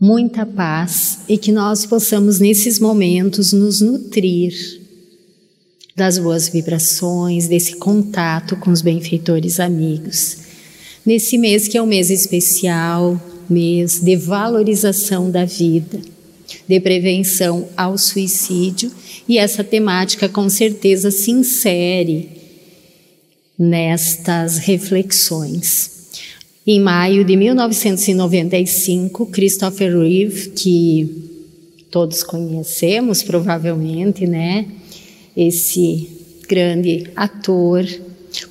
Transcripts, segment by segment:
muita paz e que nós possamos nesses momentos nos nutrir das boas vibrações, desse contato com os benfeitores amigos. Nesse mês que é um mês especial, mês de valorização da vida, de prevenção ao suicídio, e essa temática com certeza se insere nestas reflexões. Em maio de 1995, Christopher Reeve, que todos conhecemos provavelmente, né? Esse grande ator,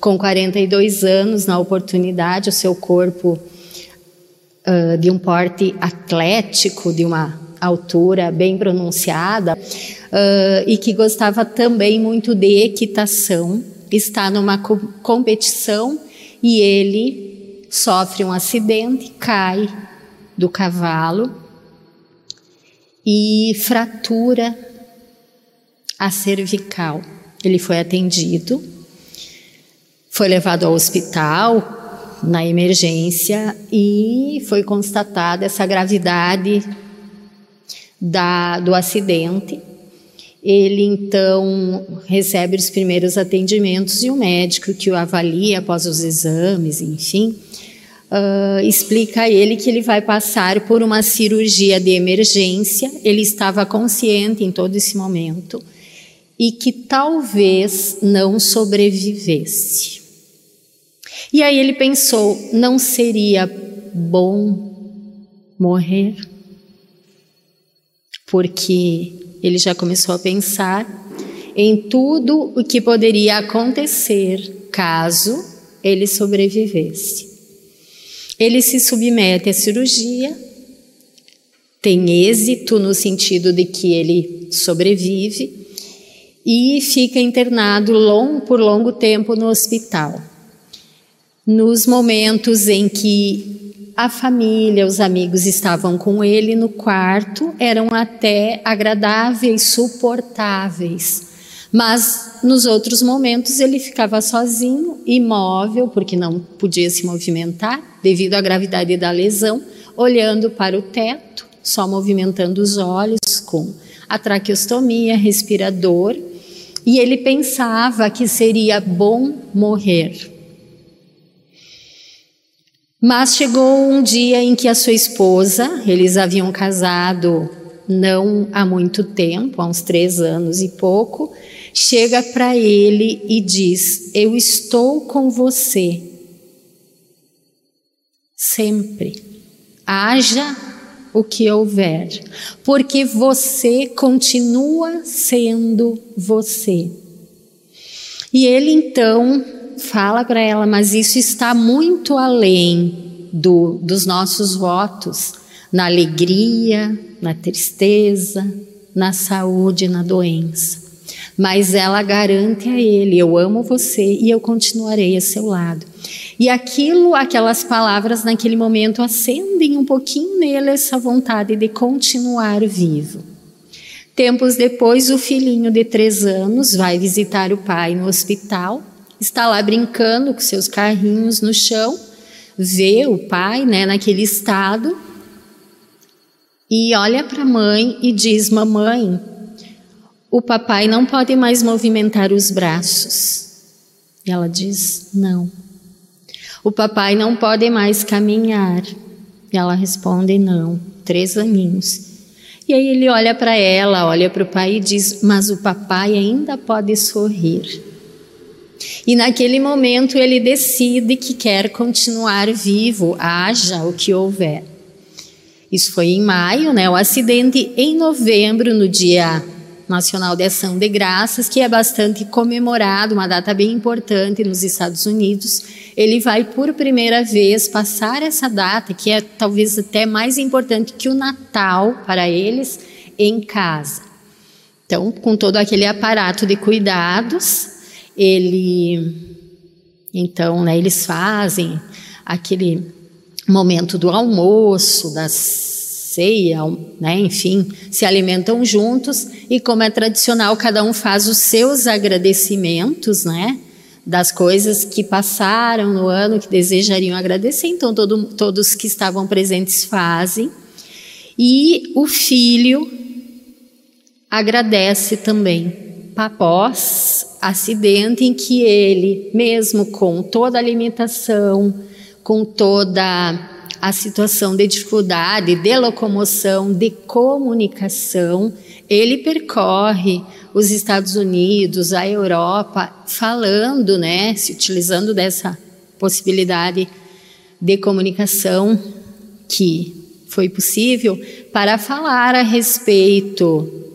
com 42 anos, na oportunidade, o seu corpo uh, de um porte atlético, de uma altura bem pronunciada, uh, e que gostava também muito de equitação, está numa co competição e ele sofre um acidente, cai do cavalo e fratura a cervical. Ele foi atendido, foi levado ao hospital na emergência e foi constatada essa gravidade da, do acidente. Ele então recebe os primeiros atendimentos e o médico que o avalia após os exames, enfim, uh, explica a ele que ele vai passar por uma cirurgia de emergência. Ele estava consciente em todo esse momento e que talvez não sobrevivesse. E aí ele pensou: não seria bom morrer? Porque ele já começou a pensar em tudo o que poderia acontecer caso ele sobrevivesse. Ele se submete à cirurgia, tem êxito no sentido de que ele sobrevive e fica internado long, por longo tempo no hospital. Nos momentos em que a família, os amigos estavam com ele no quarto, eram até agradáveis, suportáveis. Mas nos outros momentos ele ficava sozinho, imóvel, porque não podia se movimentar devido à gravidade da lesão, olhando para o teto, só movimentando os olhos com a traqueostomia, respirador, e ele pensava que seria bom morrer. Mas chegou um dia em que a sua esposa, eles haviam casado não há muito tempo, há uns três anos e pouco, chega para ele e diz: Eu estou com você. Sempre, haja o que houver, porque você continua sendo você. E ele então fala para ela, mas isso está muito além do, dos nossos votos, na alegria, na tristeza, na saúde, na doença mas ela garante a ele: Eu amo você e eu continuarei a seu lado. E aquilo, aquelas palavras naquele momento acendem um pouquinho nele essa vontade de continuar vivo. Tempos depois, o filhinho de três anos vai visitar o pai no hospital, está lá brincando com seus carrinhos no chão, vê o pai né, naquele estado e olha para a mãe e diz: Mamãe, o papai não pode mais movimentar os braços. E ela diz: Não. O papai não pode mais caminhar. E ela responde: Não. Três aninhos. E aí ele olha para ela, olha para o pai e diz: Mas o papai ainda pode sorrir. E naquele momento ele decide que quer continuar vivo, haja o que houver. Isso foi em maio, né? O acidente em novembro, no dia Nacional de Ação de Graças, que é bastante comemorado, uma data bem importante nos Estados Unidos. Ele vai por primeira vez passar essa data, que é talvez até mais importante que o Natal para eles, em casa. Então, com todo aquele aparato de cuidados, ele então, né, eles fazem aquele momento do almoço, das ceia, né? enfim, se alimentam juntos e, como é tradicional, cada um faz os seus agradecimentos, né? Das coisas que passaram no ano que desejariam agradecer. Então, todo, todos que estavam presentes fazem. E o filho agradece também após acidente em que ele, mesmo com toda a limitação, com toda a situação de dificuldade de locomoção, de comunicação, ele percorre os Estados Unidos, a Europa, falando, né, se utilizando dessa possibilidade de comunicação que foi possível para falar a respeito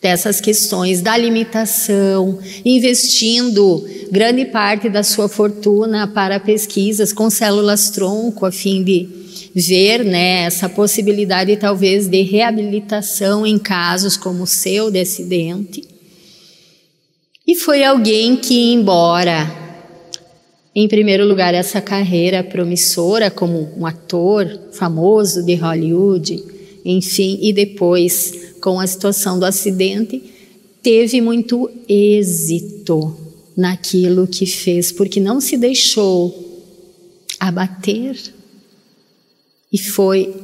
dessas questões da limitação, investindo grande parte da sua fortuna para pesquisas com células tronco, a fim de ver né, essa possibilidade talvez de reabilitação em casos como o seu de acidente. E foi alguém que, embora, em primeiro lugar, essa carreira promissora como um ator famoso de Hollywood, enfim, e depois com a situação do acidente, teve muito êxito naquilo que fez, porque não se deixou abater e foi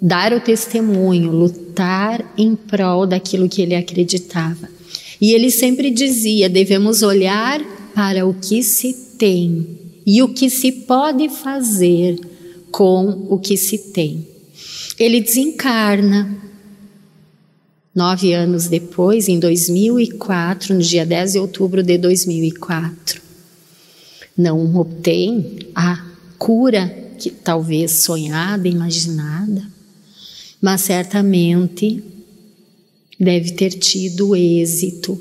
dar o testemunho, lutar em prol daquilo que ele acreditava. E ele sempre dizia: devemos olhar para o que se tem e o que se pode fazer com o que se tem. Ele desencarna. Nove anos depois, em 2004, no dia 10 de outubro de 2004, não obtém a cura que talvez sonhada, imaginada, mas certamente deve ter tido êxito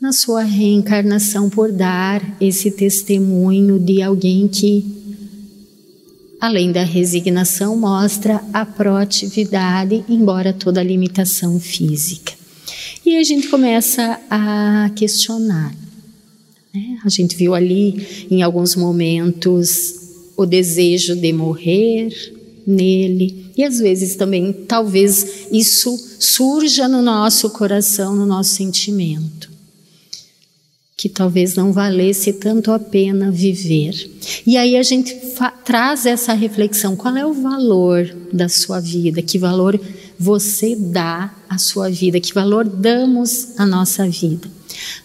na sua reencarnação por dar esse testemunho de alguém que além da resignação, mostra a proatividade, embora toda a limitação física. E a gente começa a questionar. Né? A gente viu ali, em alguns momentos, o desejo de morrer nele, e às vezes também, talvez isso surja no nosso coração, no nosso sentimento que talvez não valesse tanto a pena viver. E aí a gente traz essa reflexão: qual é o valor da sua vida? Que valor você dá à sua vida? Que valor damos à nossa vida?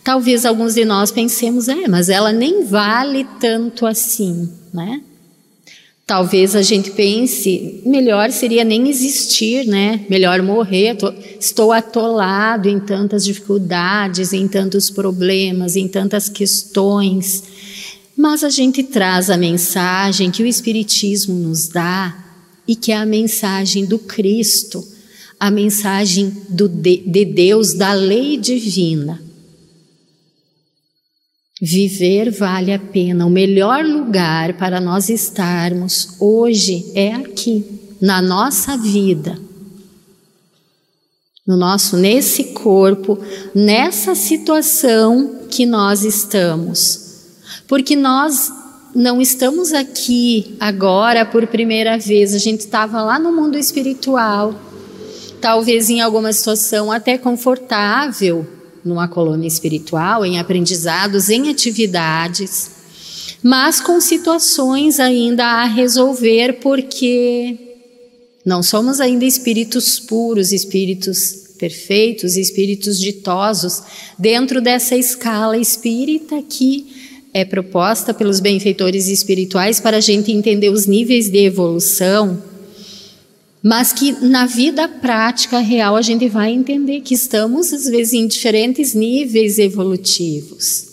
Talvez alguns de nós pensemos, é, mas ela nem vale tanto assim, né? Talvez a gente pense, melhor seria nem existir, né? Melhor morrer. Estou atolado em tantas dificuldades, em tantos problemas, em tantas questões. Mas a gente traz a mensagem que o Espiritismo nos dá e que é a mensagem do Cristo, a mensagem do, de, de Deus, da lei divina. Viver vale a pena. O melhor lugar para nós estarmos hoje é aqui, na nossa vida. No nosso nesse corpo, nessa situação que nós estamos. Porque nós não estamos aqui agora por primeira vez, a gente estava lá no mundo espiritual, talvez em alguma situação até confortável, numa colônia espiritual, em aprendizados, em atividades, mas com situações ainda a resolver, porque não somos ainda espíritos puros, espíritos perfeitos, espíritos ditosos, dentro dessa escala espírita que é proposta pelos benfeitores espirituais para a gente entender os níveis de evolução mas que na vida prática real a gente vai entender que estamos às vezes em diferentes níveis evolutivos.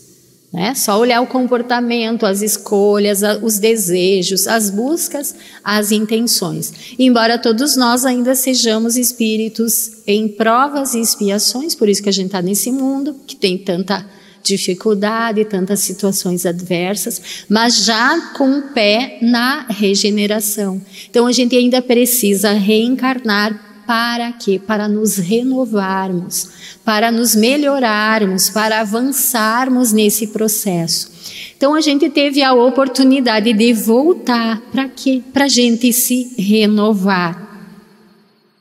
Né? Só olhar o comportamento, as escolhas, os desejos, as buscas, as intenções. Embora todos nós ainda sejamos espíritos em provas e expiações, por isso que a gente está nesse mundo que tem tanta dificuldade, tantas situações adversas, mas já com o pé na regeneração. Então a gente ainda precisa reencarnar para quê? Para nos renovarmos, para nos melhorarmos, para avançarmos nesse processo. Então a gente teve a oportunidade de voltar para quê? Para a gente se renovar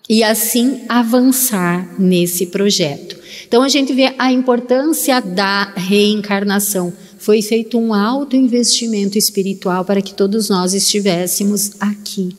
e assim avançar nesse projeto. Então a gente vê a importância da reencarnação. Foi feito um alto investimento espiritual para que todos nós estivéssemos aqui.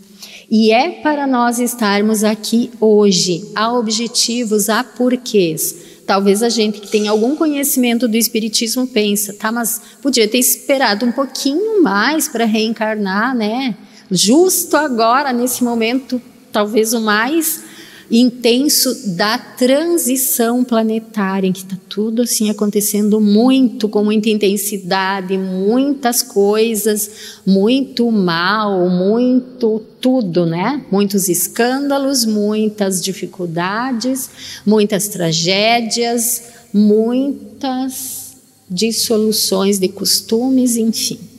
E é para nós estarmos aqui hoje. Há objetivos, há porquês. Talvez a gente que tem algum conhecimento do Espiritismo pensa, tá, mas podia ter esperado um pouquinho mais para reencarnar, né? Justo agora, nesse momento, talvez o mais intenso da transição planetária, em que está tudo assim acontecendo muito, com muita intensidade, muitas coisas, muito mal, muito tudo, né? Muitos escândalos, muitas dificuldades, muitas tragédias, muitas dissoluções de costumes, enfim.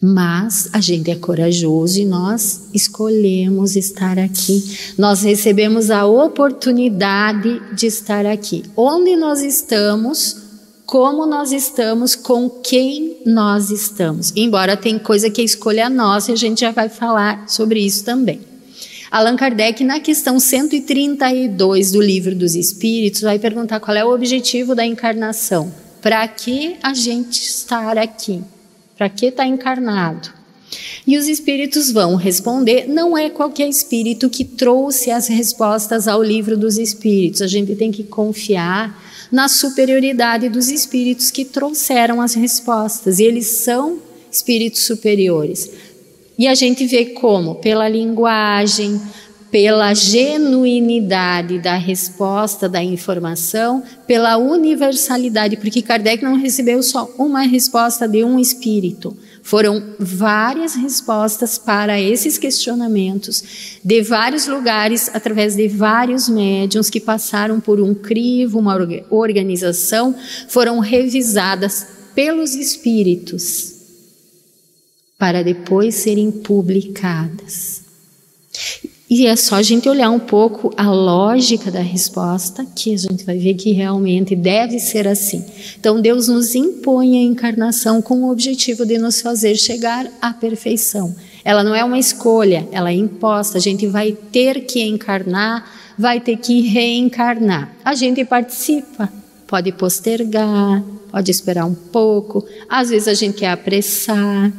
Mas a gente é corajoso e nós escolhemos estar aqui. Nós recebemos a oportunidade de estar aqui. Onde nós estamos, como nós estamos, com quem nós estamos. Embora tem coisa que é escolha nossa e a gente já vai falar sobre isso também. Allan Kardec, na questão 132 do Livro dos Espíritos, vai perguntar qual é o objetivo da encarnação. Para que a gente estar aqui? Para que está encarnado? E os espíritos vão responder: não é qualquer espírito que trouxe as respostas ao livro dos espíritos. A gente tem que confiar na superioridade dos espíritos que trouxeram as respostas. E eles são espíritos superiores. E a gente vê como? Pela linguagem, pela genuinidade da resposta da informação, pela universalidade, porque Kardec não recebeu só uma resposta de um espírito. Foram várias respostas para esses questionamentos, de vários lugares, através de vários médiums que passaram por um crivo, uma organização, foram revisadas pelos espíritos para depois serem publicadas. E é só a gente olhar um pouco a lógica da resposta que a gente vai ver que realmente deve ser assim. Então, Deus nos impõe a encarnação com o objetivo de nos fazer chegar à perfeição. Ela não é uma escolha, ela é imposta. A gente vai ter que encarnar, vai ter que reencarnar. A gente participa, pode postergar, pode esperar um pouco, às vezes a gente quer apressar,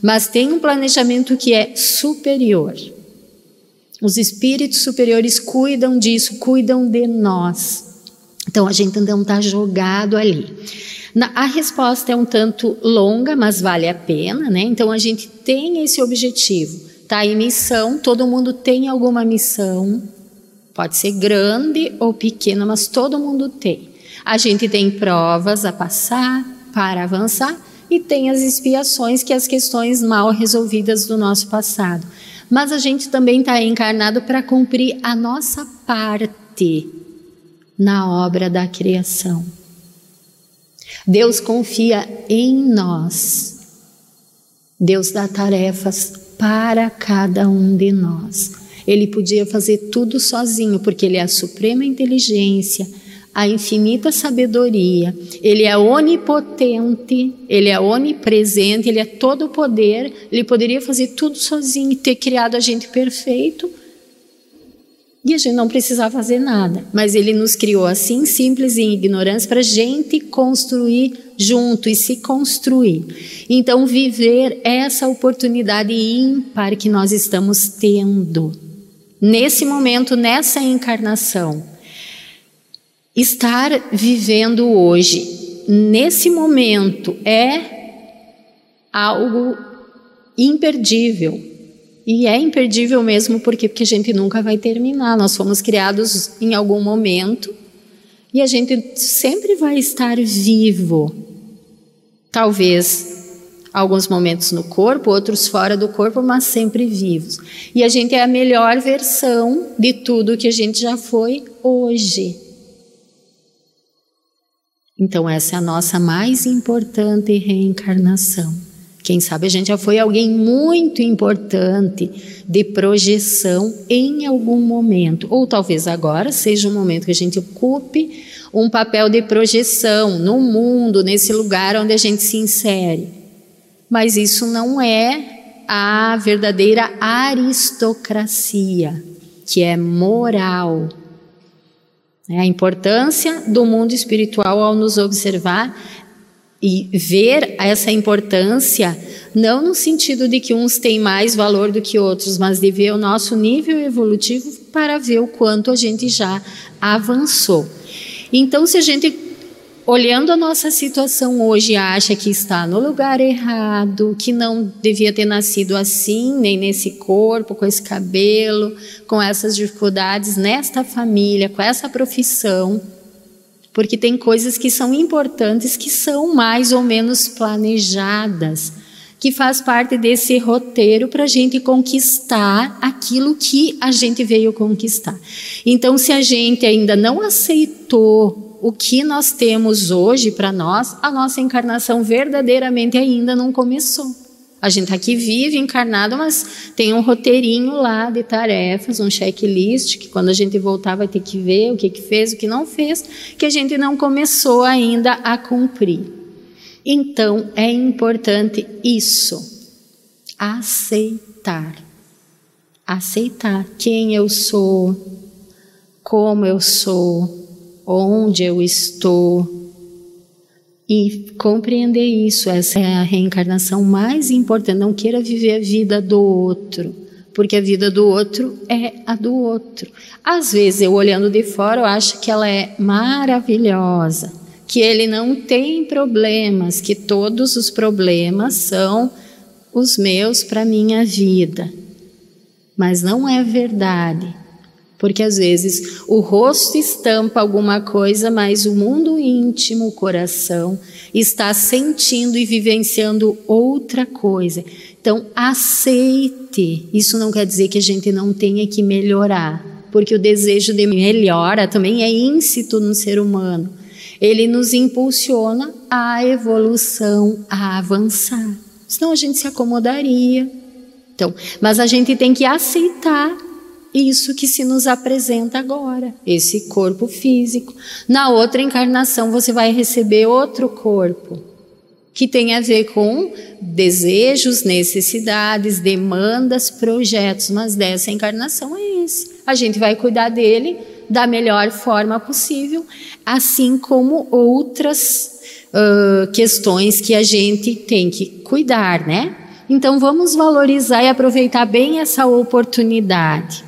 mas tem um planejamento que é superior. Os espíritos superiores cuidam disso, cuidam de nós. Então a gente não está jogado ali. Na, a resposta é um tanto longa, mas vale a pena, né? Então a gente tem esse objetivo. Tá em missão, todo mundo tem alguma missão. Pode ser grande ou pequena, mas todo mundo tem. A gente tem provas a passar para avançar e tem as expiações, que é as questões mal resolvidas do nosso passado mas a gente também está encarnado para cumprir a nossa parte na obra da criação. Deus confia em nós. Deus dá tarefas para cada um de nós. Ele podia fazer tudo sozinho, porque Ele é a suprema inteligência, a infinita sabedoria, Ele é onipotente, Ele é onipresente, Ele é todo poder, Ele poderia fazer tudo sozinho e ter criado a gente perfeito. E a gente não precisava fazer nada, mas Ele nos criou assim, simples e em ignorância, para a gente construir junto e se construir. Então, viver essa oportunidade ímpar que nós estamos tendo, nesse momento, nessa encarnação estar vivendo hoje, nesse momento, é algo imperdível. E é imperdível mesmo porque, porque a gente nunca vai terminar. Nós fomos criados em algum momento e a gente sempre vai estar vivo. Talvez alguns momentos no corpo, outros fora do corpo, mas sempre vivos. E a gente é a melhor versão de tudo que a gente já foi hoje. Então, essa é a nossa mais importante reencarnação. Quem sabe a gente já foi alguém muito importante de projeção em algum momento, ou talvez agora seja um momento que a gente ocupe um papel de projeção no mundo, nesse lugar onde a gente se insere. Mas isso não é a verdadeira aristocracia, que é moral, a importância do mundo espiritual ao nos observar e ver essa importância não no sentido de que uns têm mais valor do que outros, mas de ver o nosso nível evolutivo para ver o quanto a gente já avançou. Então, se a gente olhando a nossa situação hoje, acha que está no lugar errado, que não devia ter nascido assim, nem nesse corpo, com esse cabelo, com essas dificuldades, nesta família, com essa profissão, porque tem coisas que são importantes que são mais ou menos planejadas, que faz parte desse roteiro para a gente conquistar aquilo que a gente veio conquistar. Então, se a gente ainda não aceitou o que nós temos hoje para nós, a nossa encarnação verdadeiramente ainda não começou. A gente aqui vive encarnado, mas tem um roteirinho lá de tarefas, um checklist, que quando a gente voltar vai ter que ver o que, que fez, o que não fez, que a gente não começou ainda a cumprir. Então é importante isso, aceitar. Aceitar quem eu sou, como eu sou, onde eu estou. E compreender isso, essa é a reencarnação mais importante. Não queira viver a vida do outro, porque a vida do outro é a do outro. Às vezes, eu olhando de fora, eu acho que ela é maravilhosa, que ele não tem problemas, que todos os problemas são os meus para minha vida. Mas não é verdade. Porque às vezes o rosto estampa alguma coisa, mas o mundo íntimo, o coração, está sentindo e vivenciando outra coisa. Então, aceite. Isso não quer dizer que a gente não tenha que melhorar, porque o desejo de melhora também é íncito no ser humano. Ele nos impulsiona à evolução, a avançar. Senão a gente se acomodaria. Então, mas a gente tem que aceitar isso que se nos apresenta agora, esse corpo físico. Na outra encarnação você vai receber outro corpo, que tem a ver com desejos, necessidades, demandas, projetos, mas dessa encarnação é esse. A gente vai cuidar dele da melhor forma possível, assim como outras uh, questões que a gente tem que cuidar, né? Então vamos valorizar e aproveitar bem essa oportunidade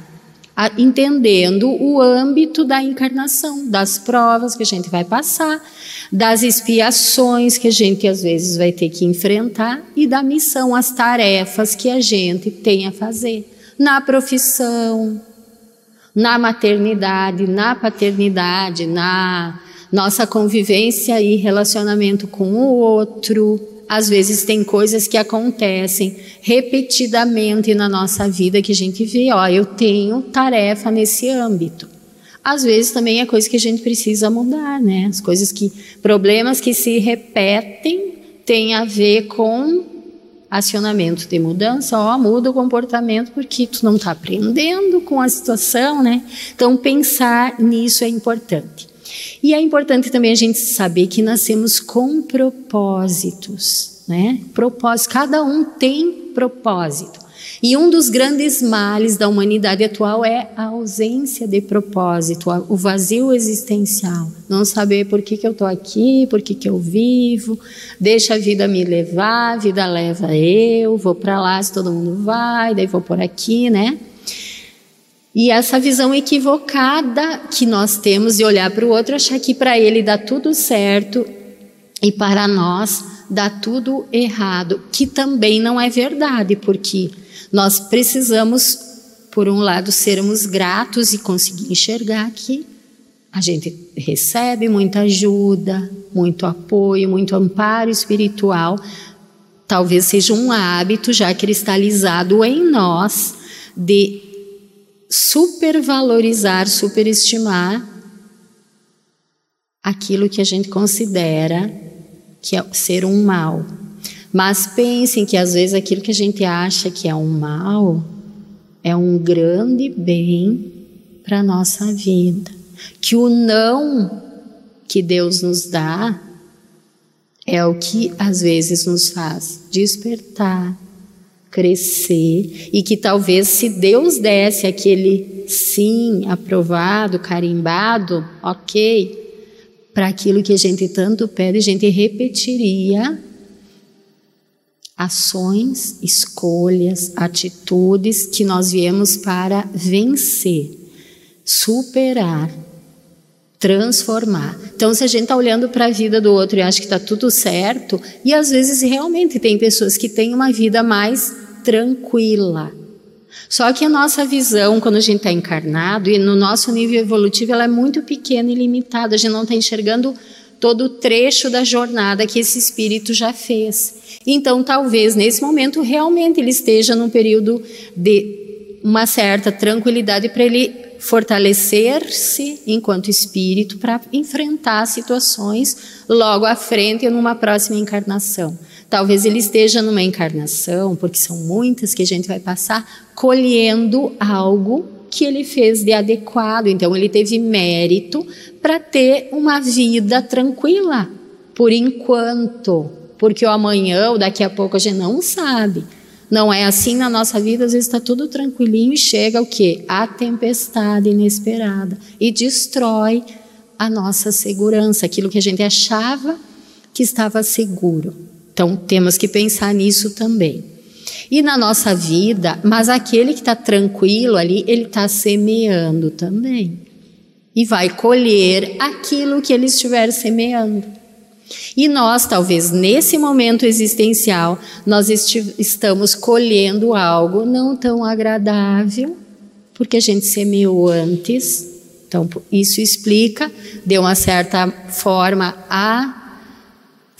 entendendo o âmbito da encarnação, das provas que a gente vai passar, das expiações que a gente às vezes vai ter que enfrentar e da missão, as tarefas que a gente tem a fazer na profissão, na maternidade, na paternidade, na nossa convivência e relacionamento com o outro às vezes tem coisas que acontecem repetidamente na nossa vida que a gente vê, ó, eu tenho tarefa nesse âmbito. Às vezes também é coisa que a gente precisa mudar, né? As coisas que, problemas que se repetem têm a ver com acionamento de mudança, ó, muda o comportamento porque tu não está aprendendo com a situação, né? Então pensar nisso é importante. E é importante também a gente saber que nascemos com propósitos, né? Propósito, cada um tem propósito. E um dos grandes males da humanidade atual é a ausência de propósito, o vazio existencial. Não saber por que, que eu estou aqui, por que, que eu vivo, deixa a vida me levar, a vida leva eu, vou para lá se todo mundo vai, daí vou por aqui, né? E essa visão equivocada que nós temos de olhar para o outro, achar que para ele dá tudo certo e para nós dá tudo errado, que também não é verdade, porque nós precisamos, por um lado, sermos gratos e conseguir enxergar que a gente recebe muita ajuda, muito apoio, muito amparo espiritual. Talvez seja um hábito já cristalizado em nós de supervalorizar, superestimar aquilo que a gente considera que é ser um mal. Mas pensem que às vezes aquilo que a gente acha que é um mal é um grande bem para a nossa vida. Que o não que Deus nos dá é o que às vezes nos faz despertar, crescer e que talvez se Deus desse aquele sim aprovado, carimbado, ok, para aquilo que a gente tanto pede, a gente repetiria ações, escolhas, atitudes que nós viemos para vencer, superar, transformar. Então, se a gente está olhando para a vida do outro e acha que está tudo certo, e às vezes realmente tem pessoas que têm uma vida mais tranquila. Só que a nossa visão, quando a gente está encarnado, e no nosso nível evolutivo, ela é muito pequena e limitada, a gente não está enxergando todo o trecho da jornada que esse espírito já fez. Então, talvez nesse momento realmente ele esteja num período de uma certa tranquilidade para ele fortalecer-se enquanto espírito para enfrentar situações logo à frente ou numa próxima encarnação. Talvez ele esteja numa encarnação, porque são muitas que a gente vai passar, colhendo algo que ele fez de adequado. Então, ele teve mérito para ter uma vida tranquila, por enquanto. Porque o amanhã ou daqui a pouco a gente não sabe. Não é assim na nossa vida, às vezes está tudo tranquilinho e chega o quê? A tempestade inesperada e destrói a nossa segurança, aquilo que a gente achava que estava seguro. Então temos que pensar nisso também. E na nossa vida, mas aquele que está tranquilo ali, ele está semeando também. E vai colher aquilo que ele estiver semeando. E nós, talvez nesse momento existencial, nós estamos colhendo algo não tão agradável, porque a gente semeou antes. Então, isso explica, de uma certa forma, a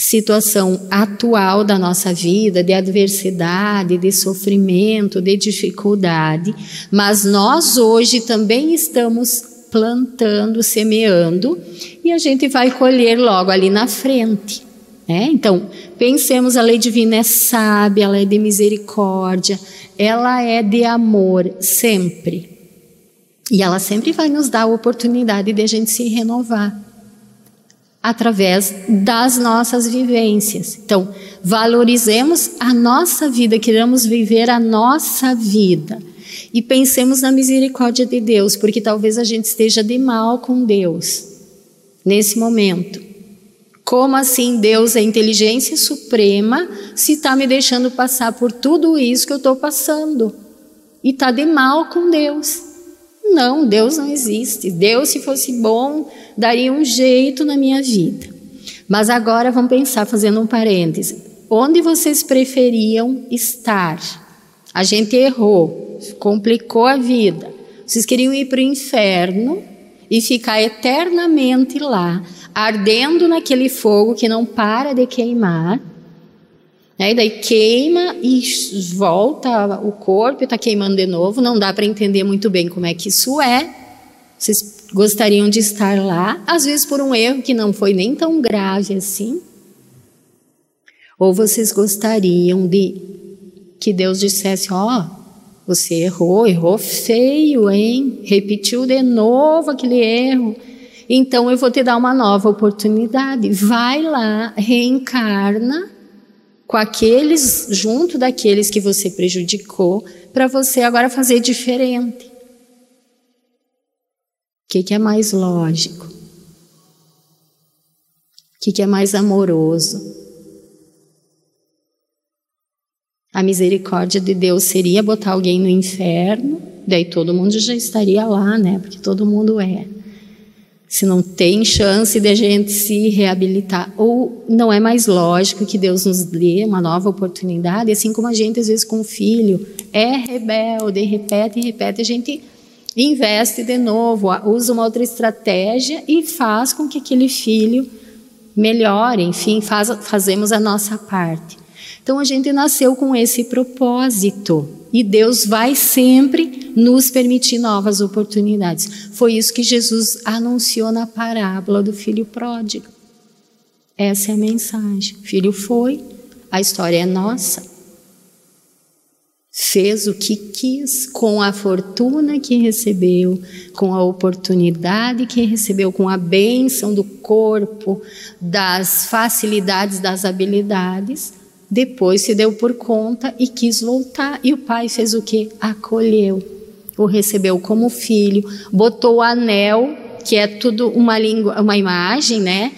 situação atual da nossa vida, de adversidade, de sofrimento, de dificuldade, mas nós hoje também estamos plantando, semeando, e a gente vai colher logo ali na frente. Né? Então, pensemos: a lei divina é sábia, ela é de misericórdia, ela é de amor sempre. E ela sempre vai nos dar a oportunidade de a gente se renovar através das nossas vivências. Então, valorizemos a nossa vida, queremos viver a nossa vida. E pensemos na misericórdia de Deus, porque talvez a gente esteja de mal com Deus nesse momento. Como assim Deus é inteligência suprema se está me deixando passar por tudo isso que eu estou passando? E está de mal com Deus. Não, Deus não existe. Deus, se fosse bom, daria um jeito na minha vida. Mas agora vamos pensar, fazendo um parêntese. Onde vocês preferiam estar? A gente errou, complicou a vida. Vocês queriam ir para o inferno e ficar eternamente lá, ardendo naquele fogo que não para de queimar, né? E daí queima e volta o corpo, está queimando de novo. Não dá para entender muito bem como é que isso é. Vocês gostariam de estar lá, às vezes por um erro que não foi nem tão grave assim. Ou vocês gostariam de que Deus dissesse: Ó, oh, você errou, errou feio, hein? Repetiu de novo aquele erro. Então eu vou te dar uma nova oportunidade. Vai lá, reencarna com aqueles, junto daqueles que você prejudicou, para você agora fazer diferente. O que, que é mais lógico? O que, que é mais amoroso? A misericórdia de Deus seria botar alguém no inferno, daí todo mundo já estaria lá, né? Porque todo mundo é se não tem chance de a gente se reabilitar. Ou não é mais lógico que Deus nos dê uma nova oportunidade, assim como a gente, às vezes, com o filho, é rebelde, repete e repete, a gente investe de novo, usa uma outra estratégia e faz com que aquele filho melhore, enfim, faz, fazemos a nossa parte. Então a gente nasceu com esse propósito e Deus vai sempre nos permitir novas oportunidades. Foi isso que Jesus anunciou na parábola do filho pródigo. Essa é a mensagem. O filho foi, a história é nossa. Fez o que quis com a fortuna que recebeu, com a oportunidade que recebeu, com a bênção do corpo, das facilidades, das habilidades depois se deu por conta e quis voltar. E o pai fez o que? Acolheu. O recebeu como filho, botou o anel, que é tudo uma língua, uma imagem, né?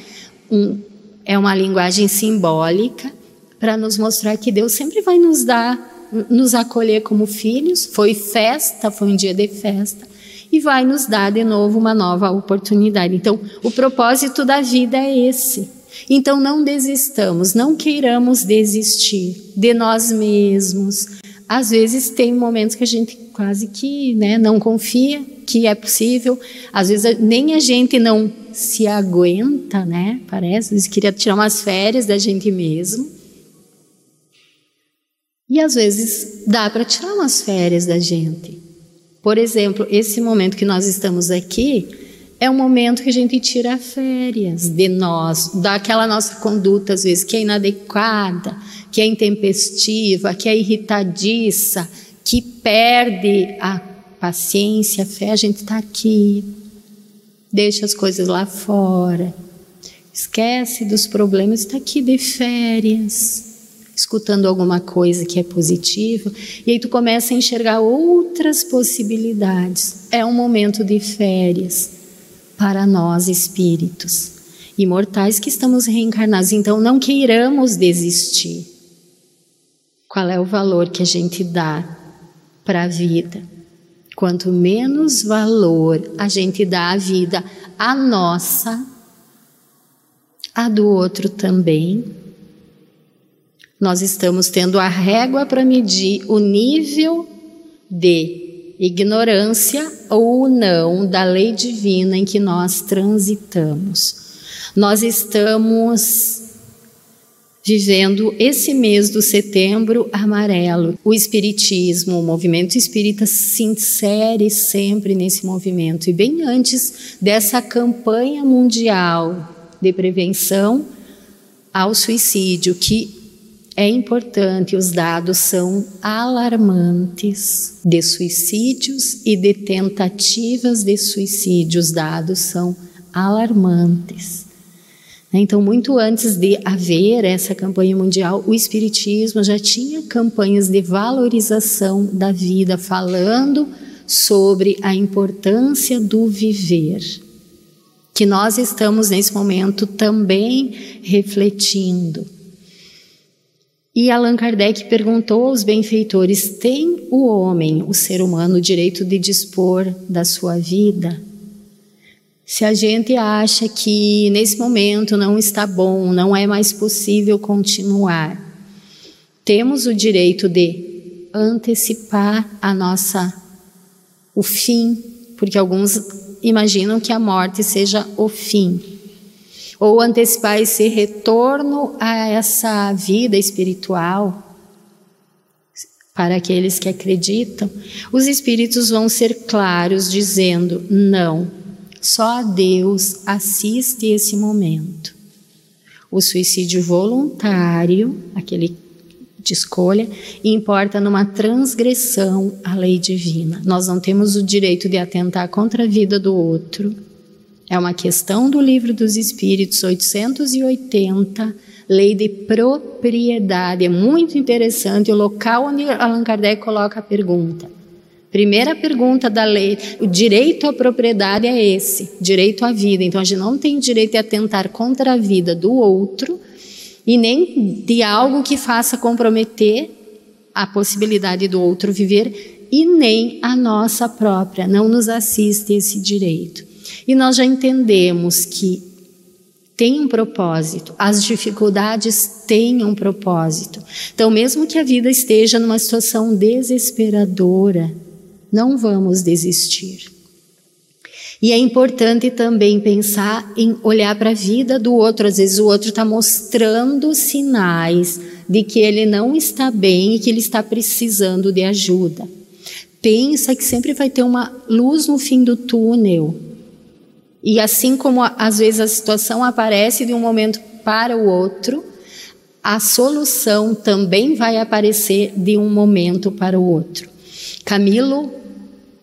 Um, é uma linguagem simbólica para nos mostrar que Deus sempre vai nos dar, nos acolher como filhos. Foi festa, foi um dia de festa e vai nos dar de novo uma nova oportunidade. Então, o propósito da vida é esse. Então, não desistamos, não queiramos desistir de nós mesmos. Às vezes, tem momentos que a gente quase que né, não confia que é possível. Às vezes, nem a gente não se aguenta, né? Parece, às vezes queria tirar umas férias da gente mesmo. E às vezes dá para tirar umas férias da gente. Por exemplo, esse momento que nós estamos aqui é um momento que a gente tira férias de nós, daquela nossa conduta, às vezes, que é inadequada, que é intempestiva, que é irritadiça, que perde a paciência, a fé. A gente está aqui, deixa as coisas lá fora, esquece dos problemas, está aqui de férias escutando alguma coisa que é positiva, e aí tu começa a enxergar outras possibilidades. É um momento de férias para nós espíritos imortais que estamos reencarnados, então não queiramos desistir. Qual é o valor que a gente dá para a vida? Quanto menos valor a gente dá à vida, a nossa, a do outro também, nós estamos tendo a régua para medir o nível de ignorância ou não da lei divina em que nós transitamos. Nós estamos vivendo esse mês do setembro amarelo. O Espiritismo, o movimento espírita se insere sempre nesse movimento. E bem antes dessa campanha mundial de prevenção ao suicídio, que é importante, os dados são alarmantes de suicídios e de tentativas de suicídio. Os dados são alarmantes. Então, muito antes de haver essa campanha mundial, o Espiritismo já tinha campanhas de valorização da vida, falando sobre a importância do viver. Que nós estamos nesse momento também refletindo e Allan Kardec perguntou aos benfeitores: tem o homem, o ser humano, o direito de dispor da sua vida? Se a gente acha que nesse momento não está bom, não é mais possível continuar, temos o direito de antecipar a nossa o fim, porque alguns imaginam que a morte seja o fim ou antecipar esse retorno a essa vida espiritual para aqueles que acreditam, os espíritos vão ser claros dizendo: não, só Deus assiste esse momento. O suicídio voluntário, aquele de escolha, importa numa transgressão à lei divina. Nós não temos o direito de atentar contra a vida do outro é uma questão do Livro dos Espíritos, 880, lei de propriedade. É muito interessante o local onde Allan Kardec coloca a pergunta. Primeira pergunta da lei, o direito à propriedade é esse, direito à vida. Então a gente não tem direito de atentar contra a vida do outro e nem de algo que faça comprometer a possibilidade do outro viver e nem a nossa própria. Não nos assiste esse direito. E nós já entendemos que tem um propósito, as dificuldades têm um propósito. Então, mesmo que a vida esteja numa situação desesperadora, não vamos desistir. E é importante também pensar em olhar para a vida do outro. Às vezes o outro está mostrando sinais de que ele não está bem e que ele está precisando de ajuda. Pensa que sempre vai ter uma luz no fim do túnel. E assim como às vezes a situação aparece de um momento para o outro, a solução também vai aparecer de um momento para o outro. Camilo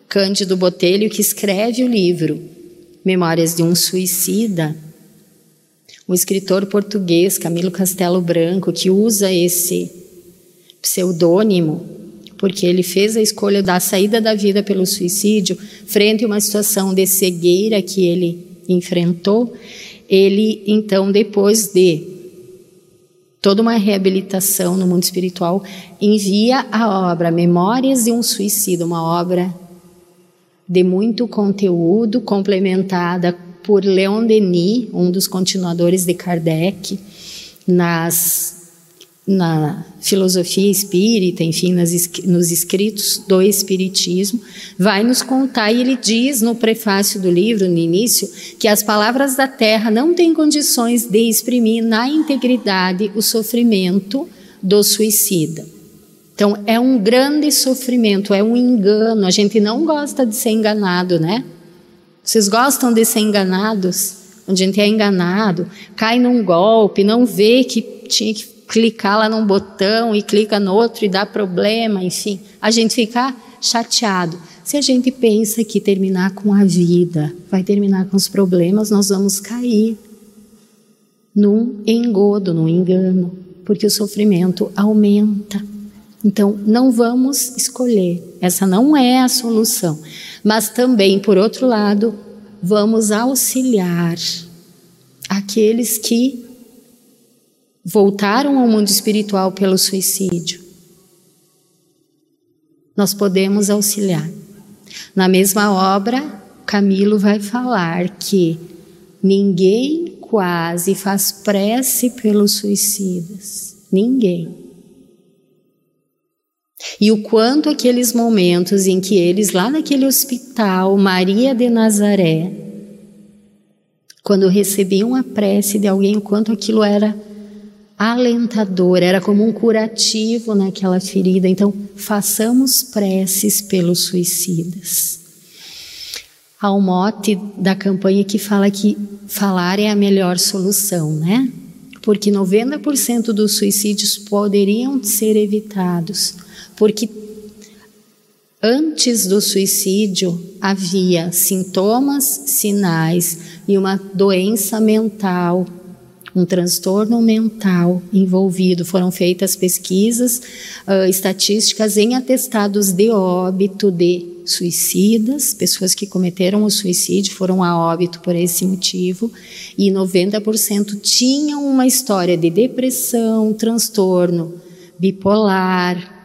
Cândido Botelho, que escreve o livro Memórias de um Suicida, o escritor português Camilo Castelo Branco, que usa esse pseudônimo, porque ele fez a escolha da saída da vida pelo suicídio, frente a uma situação de cegueira que ele enfrentou, ele então depois de toda uma reabilitação no mundo espiritual, envia a obra Memórias de um Suicida, uma obra de muito conteúdo, complementada por Leon Denis, um dos continuadores de Kardec, nas na filosofia espírita, enfim, nas, nos escritos do Espiritismo, vai nos contar, e ele diz no prefácio do livro, no início, que as palavras da terra não têm condições de exprimir na integridade o sofrimento do suicida. Então, é um grande sofrimento, é um engano. A gente não gosta de ser enganado, né? Vocês gostam de ser enganados? Onde a gente é enganado, cai num golpe, não vê que tinha que clicar lá num botão e clica no outro e dá problema, enfim, a gente fica chateado. Se a gente pensa que terminar com a vida vai terminar com os problemas, nós vamos cair num engodo, num engano, porque o sofrimento aumenta. Então, não vamos escolher, essa não é a solução. Mas também, por outro lado, vamos auxiliar aqueles que voltaram ao mundo espiritual pelo suicídio. Nós podemos auxiliar. Na mesma obra, Camilo vai falar que ninguém quase faz prece pelos suicidas. Ninguém. E o quanto aqueles momentos em que eles, lá naquele hospital, Maria de Nazaré, quando recebiam a prece de alguém, o quanto aquilo era alentador, era como um curativo naquela ferida. Então, façamos preces pelos suicidas. Há um mote da campanha que fala que falar é a melhor solução, né? Porque 90% dos suicídios poderiam ser evitados, porque antes do suicídio havia sintomas, sinais e uma doença mental um transtorno mental envolvido. Foram feitas pesquisas uh, estatísticas em atestados de óbito de suicidas, pessoas que cometeram o suicídio foram a óbito por esse motivo, e 90% tinham uma história de depressão, transtorno bipolar,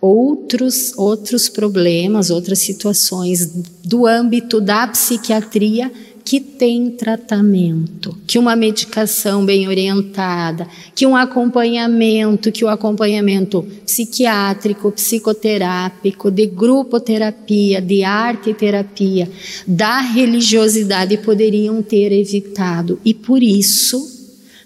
outros outros problemas, outras situações do âmbito da psiquiatria que tem tratamento, que uma medicação bem orientada, que um acompanhamento, que o acompanhamento psiquiátrico, psicoterápico, de grupoterapia, de arte terapia, da religiosidade poderiam ter evitado. E por isso,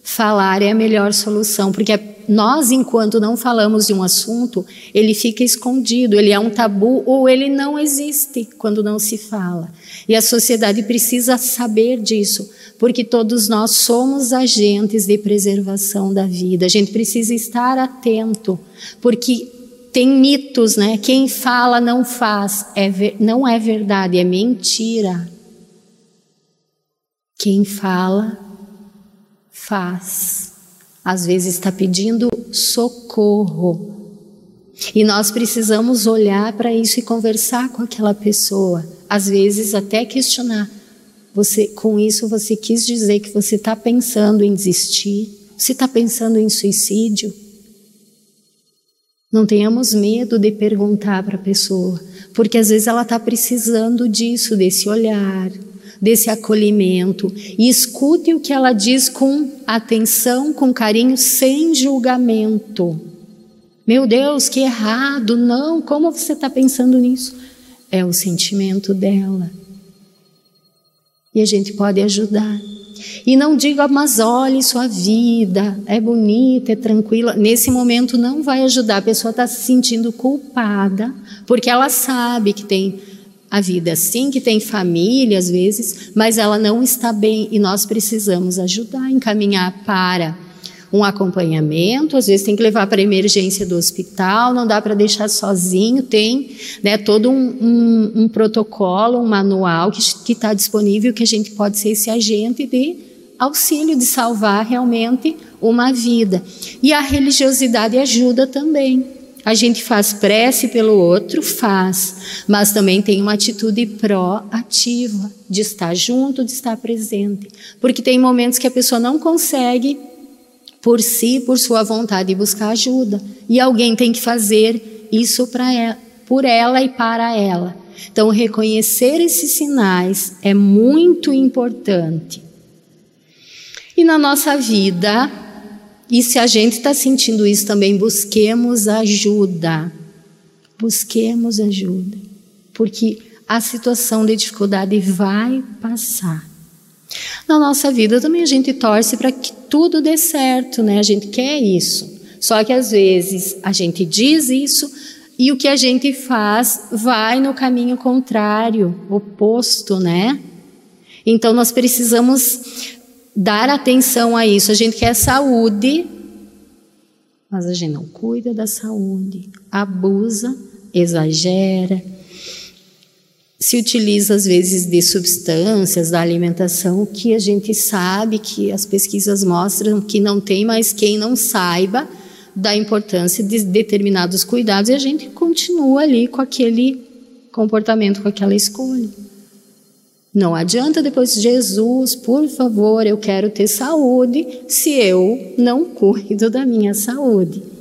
falar é a melhor solução, porque nós, enquanto não falamos de um assunto, ele fica escondido, ele é um tabu ou ele não existe quando não se fala. E a sociedade precisa saber disso, porque todos nós somos agentes de preservação da vida. A gente precisa estar atento, porque tem mitos, né? Quem fala não faz, é ver, não é verdade, é mentira. Quem fala faz às vezes está pedindo socorro. E nós precisamos olhar para isso e conversar com aquela pessoa. Às vezes até questionar. Você, com isso você quis dizer que você está pensando em desistir? Você está pensando em suicídio? Não tenhamos medo de perguntar para a pessoa, porque às vezes ela está precisando disso, desse olhar, desse acolhimento e escute o que ela diz com atenção, com carinho, sem julgamento. Meu Deus, que errado! Não, como você está pensando nisso? É o sentimento dela. E a gente pode ajudar. E não diga, mas olhe sua vida, é bonita, é tranquila. Nesse momento não vai ajudar. A pessoa está se sentindo culpada, porque ela sabe que tem a vida sim, que tem família às vezes, mas ela não está bem e nós precisamos ajudar, encaminhar para um acompanhamento, às vezes tem que levar para emergência do hospital, não dá para deixar sozinho, tem né, todo um, um, um protocolo, um manual que está disponível que a gente pode ser esse agente de auxílio, de salvar realmente uma vida. E a religiosidade ajuda também. A gente faz prece pelo outro, faz, mas também tem uma atitude proativa de estar junto, de estar presente. Porque tem momentos que a pessoa não consegue por si, por sua vontade, e buscar ajuda. E alguém tem que fazer isso para ela, por ela e para ela. Então, reconhecer esses sinais é muito importante. E na nossa vida, e se a gente está sentindo isso também, busquemos ajuda. Busquemos ajuda. Porque a situação de dificuldade vai passar. Na nossa vida também a gente torce para que tudo dê certo, né? A gente quer isso. Só que às vezes a gente diz isso e o que a gente faz vai no caminho contrário, oposto, né? Então nós precisamos dar atenção a isso. A gente quer saúde, mas a gente não cuida da saúde, abusa, exagera, se utiliza às vezes de substâncias da alimentação que a gente sabe que as pesquisas mostram que não tem, mas quem não saiba da importância de determinados cuidados e a gente continua ali com aquele comportamento, com aquela escolha. Não adianta depois, Jesus, por favor, eu quero ter saúde se eu não cuido da minha saúde.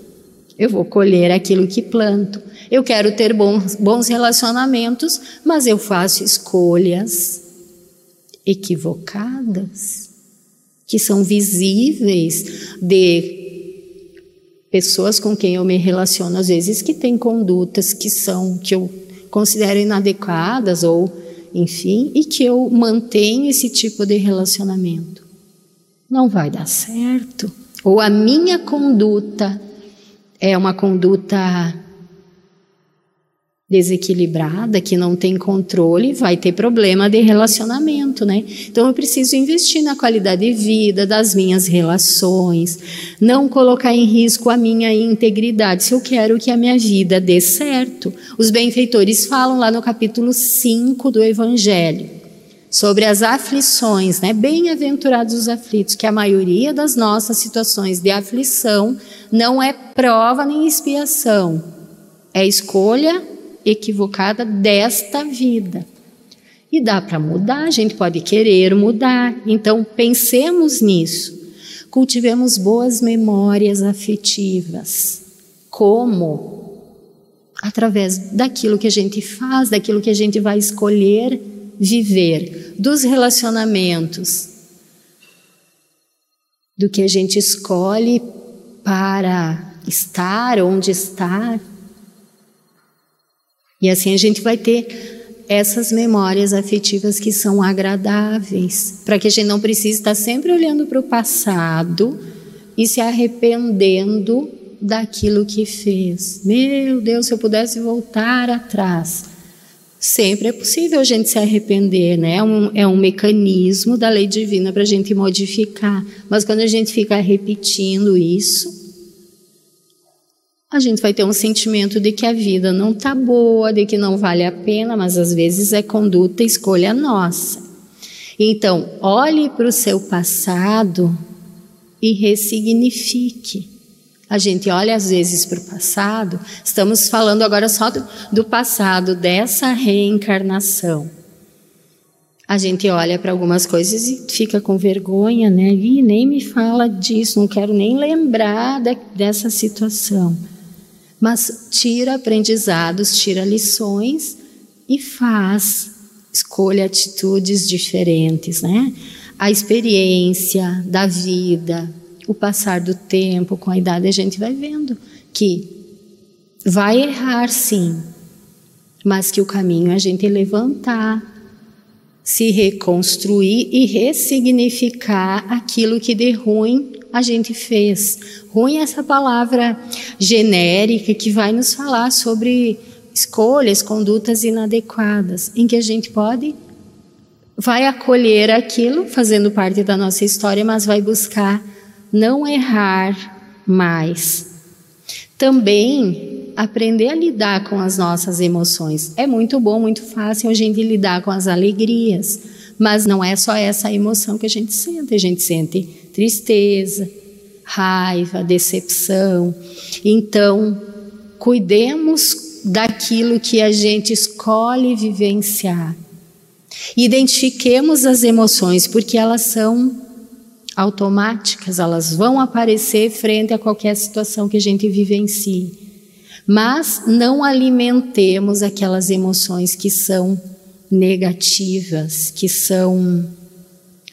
Eu vou colher aquilo que planto. Eu quero ter bons, bons relacionamentos, mas eu faço escolhas equivocadas, que são visíveis de pessoas com quem eu me relaciono, às vezes que têm condutas que são que eu considero inadequadas ou enfim, e que eu mantenho esse tipo de relacionamento. Não vai dar certo. Ou a minha conduta é uma conduta desequilibrada, que não tem controle, vai ter problema de relacionamento, né? Então eu preciso investir na qualidade de vida das minhas relações, não colocar em risco a minha integridade, se eu quero que a minha vida dê certo. Os benfeitores falam lá no capítulo 5 do Evangelho sobre as aflições, né? Bem-aventurados os aflitos, que a maioria das nossas situações de aflição não é prova nem expiação, é escolha equivocada desta vida. E dá para mudar, a gente pode querer mudar. Então pensemos nisso. Cultivemos boas memórias afetivas. Como? Através daquilo que a gente faz, daquilo que a gente vai escolher viver, dos relacionamentos, do que a gente escolhe para estar, onde estar. E assim a gente vai ter essas memórias afetivas que são agradáveis, para que a gente não precise estar sempre olhando para o passado e se arrependendo daquilo que fez. Meu Deus, se eu pudesse voltar atrás. Sempre é possível a gente se arrepender, né? É um, é um mecanismo da lei divina para a gente modificar. Mas quando a gente fica repetindo isso, a gente vai ter um sentimento de que a vida não está boa, de que não vale a pena, mas às vezes é conduta escolha nossa. Então, olhe para o seu passado e ressignifique. A gente olha às vezes para o passado, estamos falando agora só do, do passado, dessa reencarnação. A gente olha para algumas coisas e fica com vergonha, né? E nem me fala disso, não quero nem lembrar de, dessa situação mas tira aprendizados, tira lições e faz, escolha atitudes diferentes, né? A experiência da vida, o passar do tempo, com a idade, a gente vai vendo que vai errar sim, mas que o caminho é a gente levantar, se reconstruir e ressignificar aquilo que de ruim a gente fez. Ruim é essa palavra genérica que vai nos falar sobre escolhas, condutas inadequadas, em que a gente pode vai acolher aquilo, fazendo parte da nossa história, mas vai buscar não errar mais. Também aprender a lidar com as nossas emoções. É muito bom, muito fácil a gente lidar com as alegrias, mas não é só essa emoção que a gente sente, a gente sente tristeza, raiva, decepção. Então, cuidemos daquilo que a gente escolhe vivenciar. Identifiquemos as emoções, porque elas são automáticas, elas vão aparecer frente a qualquer situação que a gente vivencie. Mas não alimentemos aquelas emoções que são negativas, que são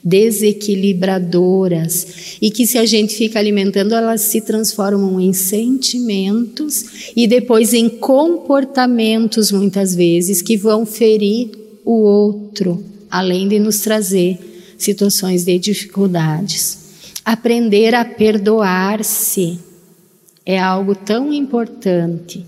desequilibradoras e que se a gente fica alimentando, elas se transformam em sentimentos e depois em comportamentos muitas vezes que vão ferir o outro, além de nos trazer situações de dificuldades. Aprender a perdoar-se é algo tão importante.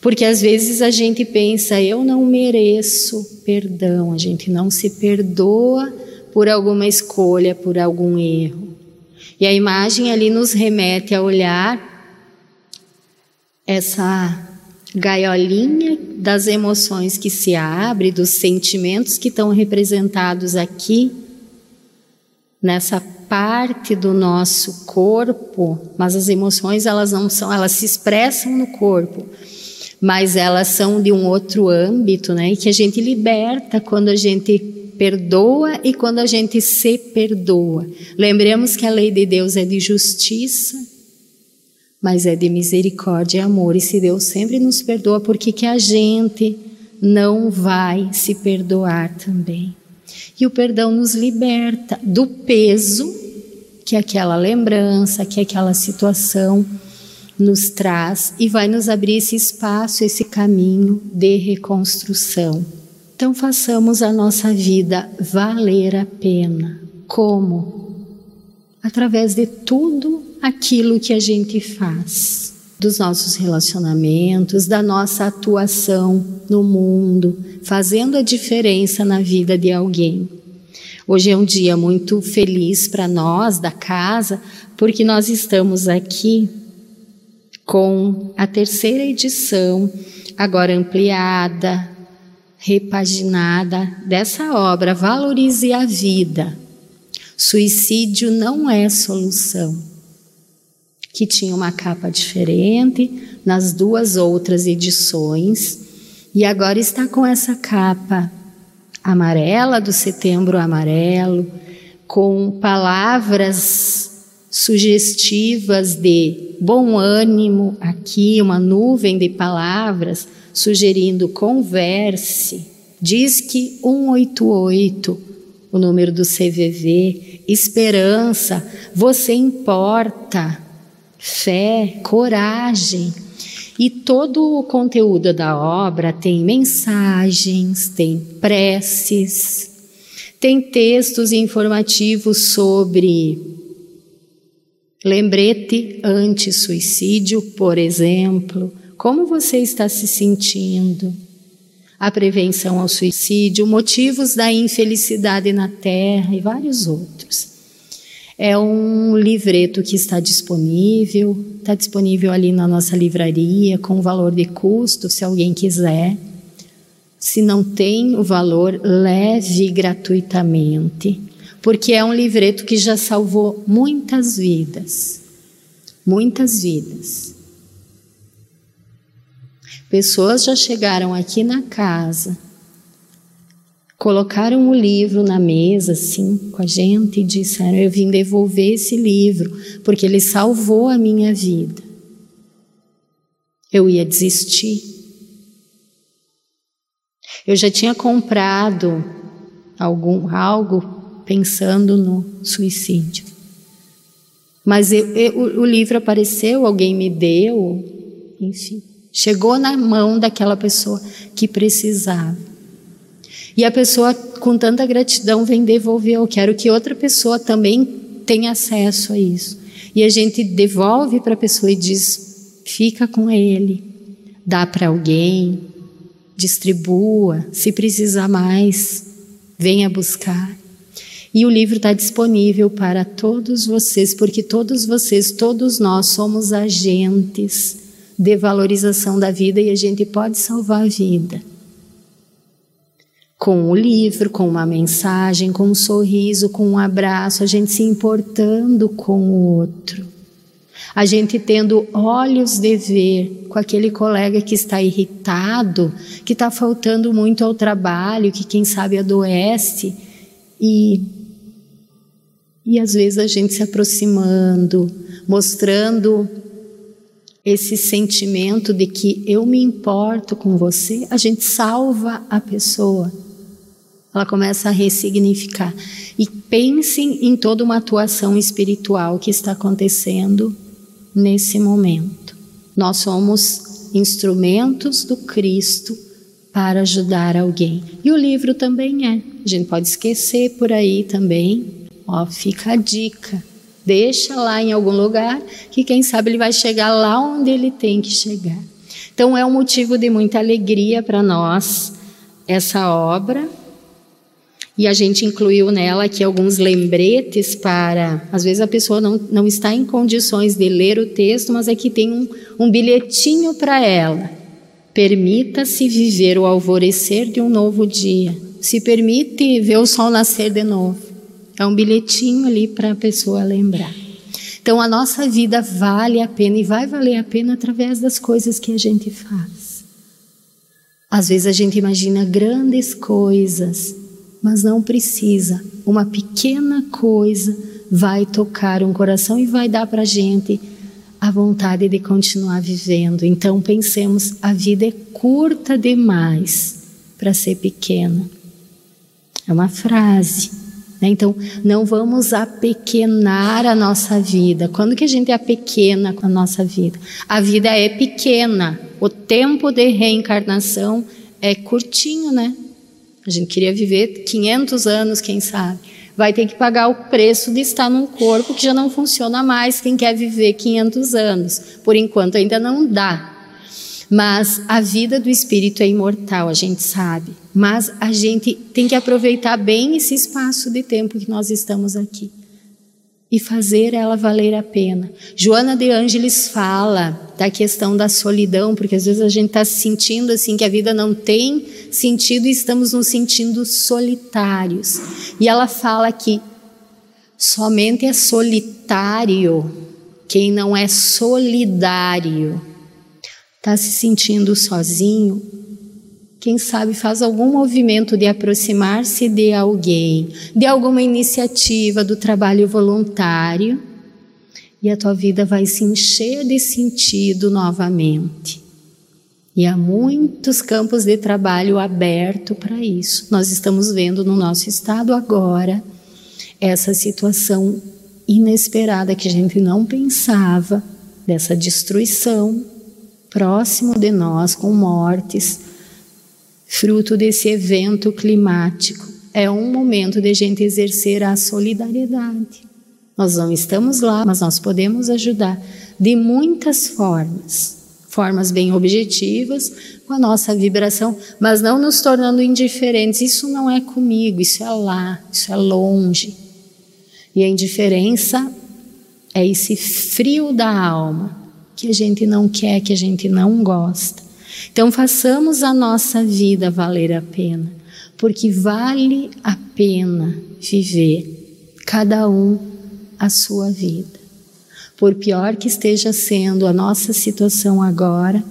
Porque às vezes a gente pensa, eu não mereço perdão, a gente não se perdoa por alguma escolha, por algum erro. E a imagem ali nos remete a olhar essa gaiolinha das emoções que se abre, dos sentimentos que estão representados aqui, nessa parte do nosso corpo, mas as emoções elas não são, elas se expressam no corpo, mas elas são de um outro âmbito, né? E que a gente liberta quando a gente perdoa e quando a gente se perdoa. Lembremos que a lei de Deus é de justiça, mas é de misericórdia e amor. E se Deus sempre nos perdoa, por que, que a gente não vai se perdoar também? E o perdão nos liberta do peso que aquela lembrança, que aquela situação nos traz e vai nos abrir esse espaço, esse caminho de reconstrução. Então façamos a nossa vida valer a pena. Como? Através de tudo aquilo que a gente faz, dos nossos relacionamentos, da nossa atuação no mundo, fazendo a diferença na vida de alguém. Hoje é um dia muito feliz para nós da casa, porque nós estamos aqui com a terceira edição, agora ampliada, repaginada dessa obra, Valorize a Vida. Suicídio não é solução. Que tinha uma capa diferente nas duas outras edições. E agora está com essa capa amarela do Setembro Amarelo, com palavras sugestivas de bom ânimo, aqui uma nuvem de palavras sugerindo converse, diz que 188, o número do CVV, esperança, você importa, fé, coragem. E todo o conteúdo da obra tem mensagens, tem preces, tem textos informativos sobre lembrete anti-suicídio, por exemplo, como você está se sentindo? A prevenção ao suicídio, motivos da infelicidade na Terra e vários outros. É um livreto que está disponível, está disponível ali na nossa livraria com valor de custo, se alguém quiser. Se não tem o valor, leve gratuitamente, porque é um livreto que já salvou muitas vidas. Muitas vidas. Pessoas já chegaram aqui na casa, colocaram o livro na mesa, assim, com a gente, e disseram: Eu vim devolver esse livro, porque ele salvou a minha vida. Eu ia desistir. Eu já tinha comprado algum algo pensando no suicídio. Mas eu, eu, o livro apareceu, alguém me deu, enfim. Chegou na mão daquela pessoa que precisava. E a pessoa, com tanta gratidão, vem devolver. Eu quero que outra pessoa também tenha acesso a isso. E a gente devolve para a pessoa e diz: fica com ele, dá para alguém, distribua. Se precisar mais, venha buscar. E o livro está disponível para todos vocês, porque todos vocês, todos nós somos agentes de valorização da vida e a gente pode salvar a vida. Com o livro, com uma mensagem, com um sorriso, com um abraço, a gente se importando com o outro. A gente tendo olhos de ver com aquele colega que está irritado, que está faltando muito ao trabalho, que quem sabe adoece e E às vezes a gente se aproximando, mostrando esse sentimento de que eu me importo com você, a gente salva a pessoa. Ela começa a ressignificar. E pensem em toda uma atuação espiritual que está acontecendo nesse momento. Nós somos instrumentos do Cristo para ajudar alguém. E o livro também é. A gente pode esquecer por aí também. Ó, fica a dica deixa lá em algum lugar, que quem sabe ele vai chegar lá onde ele tem que chegar. Então é um motivo de muita alegria para nós essa obra. E a gente incluiu nela aqui alguns lembretes para. Às vezes a pessoa não, não está em condições de ler o texto, mas aqui tem um, um bilhetinho para ela. Permita-se viver o alvorecer de um novo dia. Se permite ver o sol nascer de novo. É um bilhetinho ali para a pessoa lembrar. Então a nossa vida vale a pena e vai valer a pena através das coisas que a gente faz. Às vezes a gente imagina grandes coisas, mas não precisa. Uma pequena coisa vai tocar um coração e vai dar para a gente a vontade de continuar vivendo. Então pensemos: a vida é curta demais para ser pequena. É uma frase. Né? Então, não vamos apequenar a nossa vida. Quando que a gente é pequena com a nossa vida? A vida é pequena. O tempo de reencarnação é curtinho, né? A gente queria viver 500 anos, quem sabe. Vai ter que pagar o preço de estar num corpo que já não funciona mais. Quem quer viver 500 anos? Por enquanto ainda não dá. Mas a vida do espírito é imortal, a gente sabe. Mas a gente tem que aproveitar bem esse espaço de tempo que nós estamos aqui e fazer ela valer a pena. Joana de Ângeles fala da questão da solidão, porque às vezes a gente está se sentindo assim que a vida não tem sentido e estamos nos sentindo solitários. E ela fala que somente é solitário quem não é solidário está se sentindo sozinho, quem sabe faz algum movimento de aproximar-se de alguém, de alguma iniciativa do trabalho voluntário, e a tua vida vai se encher de sentido novamente. E há muitos campos de trabalho aberto para isso. Nós estamos vendo no nosso estado agora essa situação inesperada que a gente não pensava, dessa destruição próximo de nós, com mortes, fruto desse evento climático. É um momento de gente exercer a solidariedade. Nós não estamos lá, mas nós podemos ajudar de muitas formas. Formas bem objetivas, com a nossa vibração, mas não nos tornando indiferentes. Isso não é comigo, isso é lá, isso é longe. E a indiferença é esse frio da alma, que a gente não quer, que a gente não gosta. Então, façamos a nossa vida valer a pena, porque vale a pena viver, cada um a sua vida. Por pior que esteja sendo a nossa situação agora,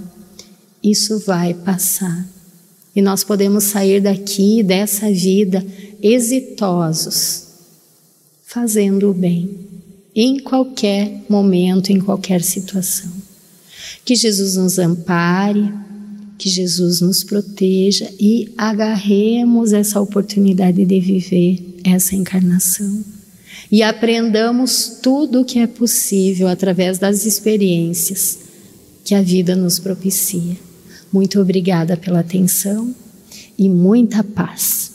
isso vai passar. E nós podemos sair daqui, dessa vida, exitosos, fazendo o bem em qualquer momento, em qualquer situação. Que Jesus nos ampare, que Jesus nos proteja e agarremos essa oportunidade de viver essa encarnação e aprendamos tudo o que é possível através das experiências que a vida nos propicia. Muito obrigada pela atenção e muita paz.